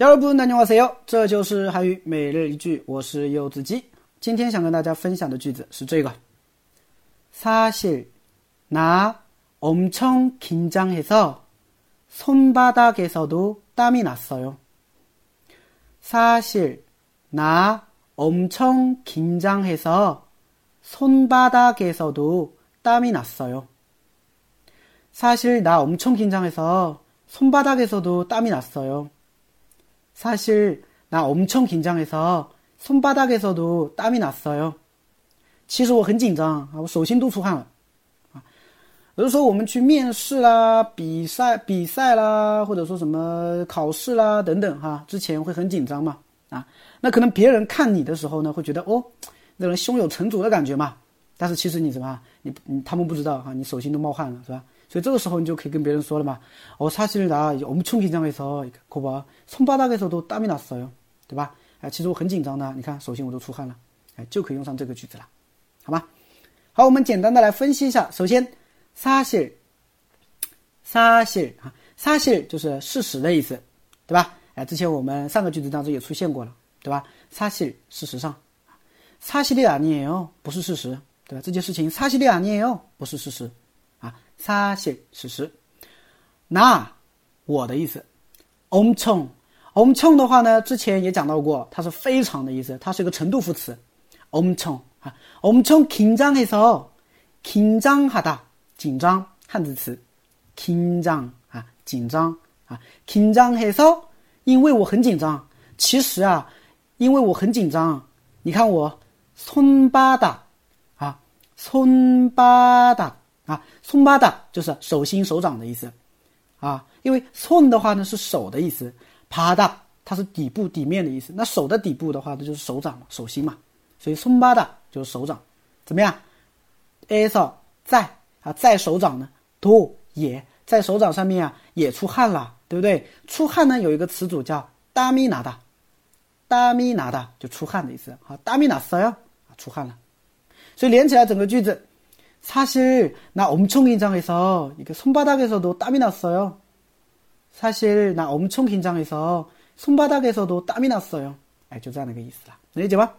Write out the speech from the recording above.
여러분 안녕하세요. 这就是韩语每日一句我是柚子鸡今天想跟大家分享的句子是这个 사실 나 엄청 긴장해서 손바닥에서도 땀이 났어요. 사실 나 엄청 긴장해서 손바닥에서도 땀이 났어요. 사실 나 엄청 긴장해서 손바닥에서도 땀이 났어요. 사실 나 엄청 긴장해서 손바닥에서도 땀이 났어요. 其实我很紧张啊，我手心都出汗了。啊，有的时候我们去面试啦、比赛、比赛啦，或者说什么考试啦等等哈，之前会很紧张嘛。啊，那可能别人看你的时候呢，会觉得哦，这人胸有成竹的感觉嘛。但是其实你什么，你你他们不知道哈，你手心都冒汗了，是吧？ 所以这个时候你就可以跟别人说了嘛，哦，사실나엄청긴장해서거봐손바닥에서도땀이났어 요， 对吧？哎，其实我很紧张的，你看手心我都出汗了，哎，就可以用上这个句子了，好吗？好，我们简单的来分析一下。首先，사실사실啊，사실就是事实的意思，对吧？哎，之前我们上个句子当中也出现过了，对吧？사실事实上，사실이아니에 요， 不是事实，对吧？这件事情사실이아니에 요， 不是事实。 사실事实，那我的意思，엄청엄청的话呢，之前也讲到过，它是非常的意思，它是一个程度副词，엄청啊，엄청긴장해서긴장하 다， 紧张，汉字词，긴장啊，紧张啊，긴장해 서， 因为我很紧张，其实啊，因为我很紧张，你看我손바닥啊，손바닥 啊，松巴达就是手心手掌的意思。啊，因为松的话呢，是手的意思。啪嗒，它是底部底面的意思。那手的底部的话，那就是手掌嘛，手心嘛。所以松巴达就是手掌，怎么样？哎，嫂，在啊，在手掌呢，哆也在手掌上面啊，也出汗了，对不对？出汗呢，有一个词组叫达米拿达，达米拿达就出汗的意思。好，达米拿，撒啊，出汗了。所以连起来整个句子。 사실 나 엄청 긴장해서 이게 손바닥에서도 땀이 났어요. 사실 나 엄청 긴장해서 손바닥에서도 땀이 났어요. 哎，就这样的一个意思了，能理解吗？